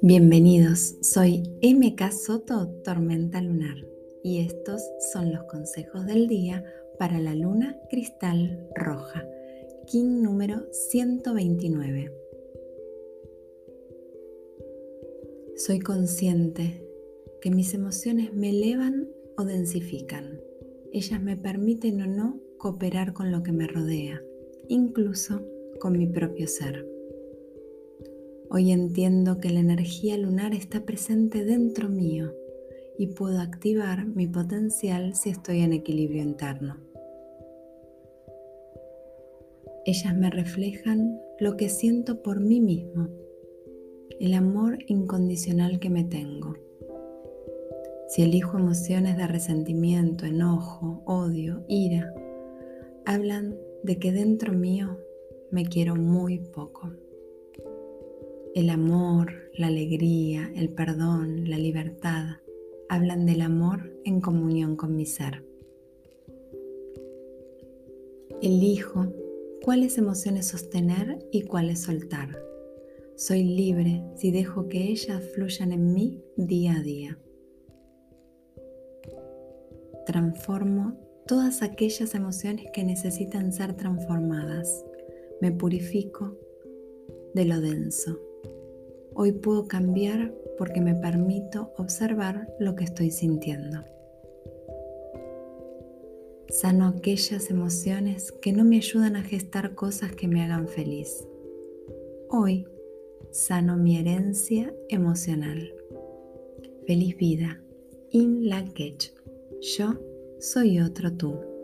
Bienvenidos, soy MK Soto Tormenta Lunar y estos son los consejos del día para la luna cristal roja, King número 129. Soy consciente que mis emociones me elevan o densifican. Ellas me permiten o no cooperar con lo que me rodea, incluso con mi propio ser. Hoy entiendo que la energía lunar está presente dentro mío y puedo activar mi potencial si estoy en equilibrio interno. Ellas me reflejan lo que siento por mí mismo, el amor incondicional que me tengo. Si elijo emociones de resentimiento, enojo, odio, ira, hablan de que dentro mío me quiero muy poco. El amor, la alegría, el perdón, la libertad hablan del amor en comunión con mi ser. Elijo cuáles emociones sostener y cuáles soltar. Soy libre si dejo que ellas fluyan en mí día a día. Transformo todas aquellas emociones que necesitan ser transformadas. Me purifico de lo denso Hoy puedo cambiar porque me permito observar lo que estoy sintiendo. Sano aquellas emociones que no me ayudan a gestar cosas que me hagan feliz. Hoy sano mi herencia emocional. Feliz vida. In la Yo soy otro tú.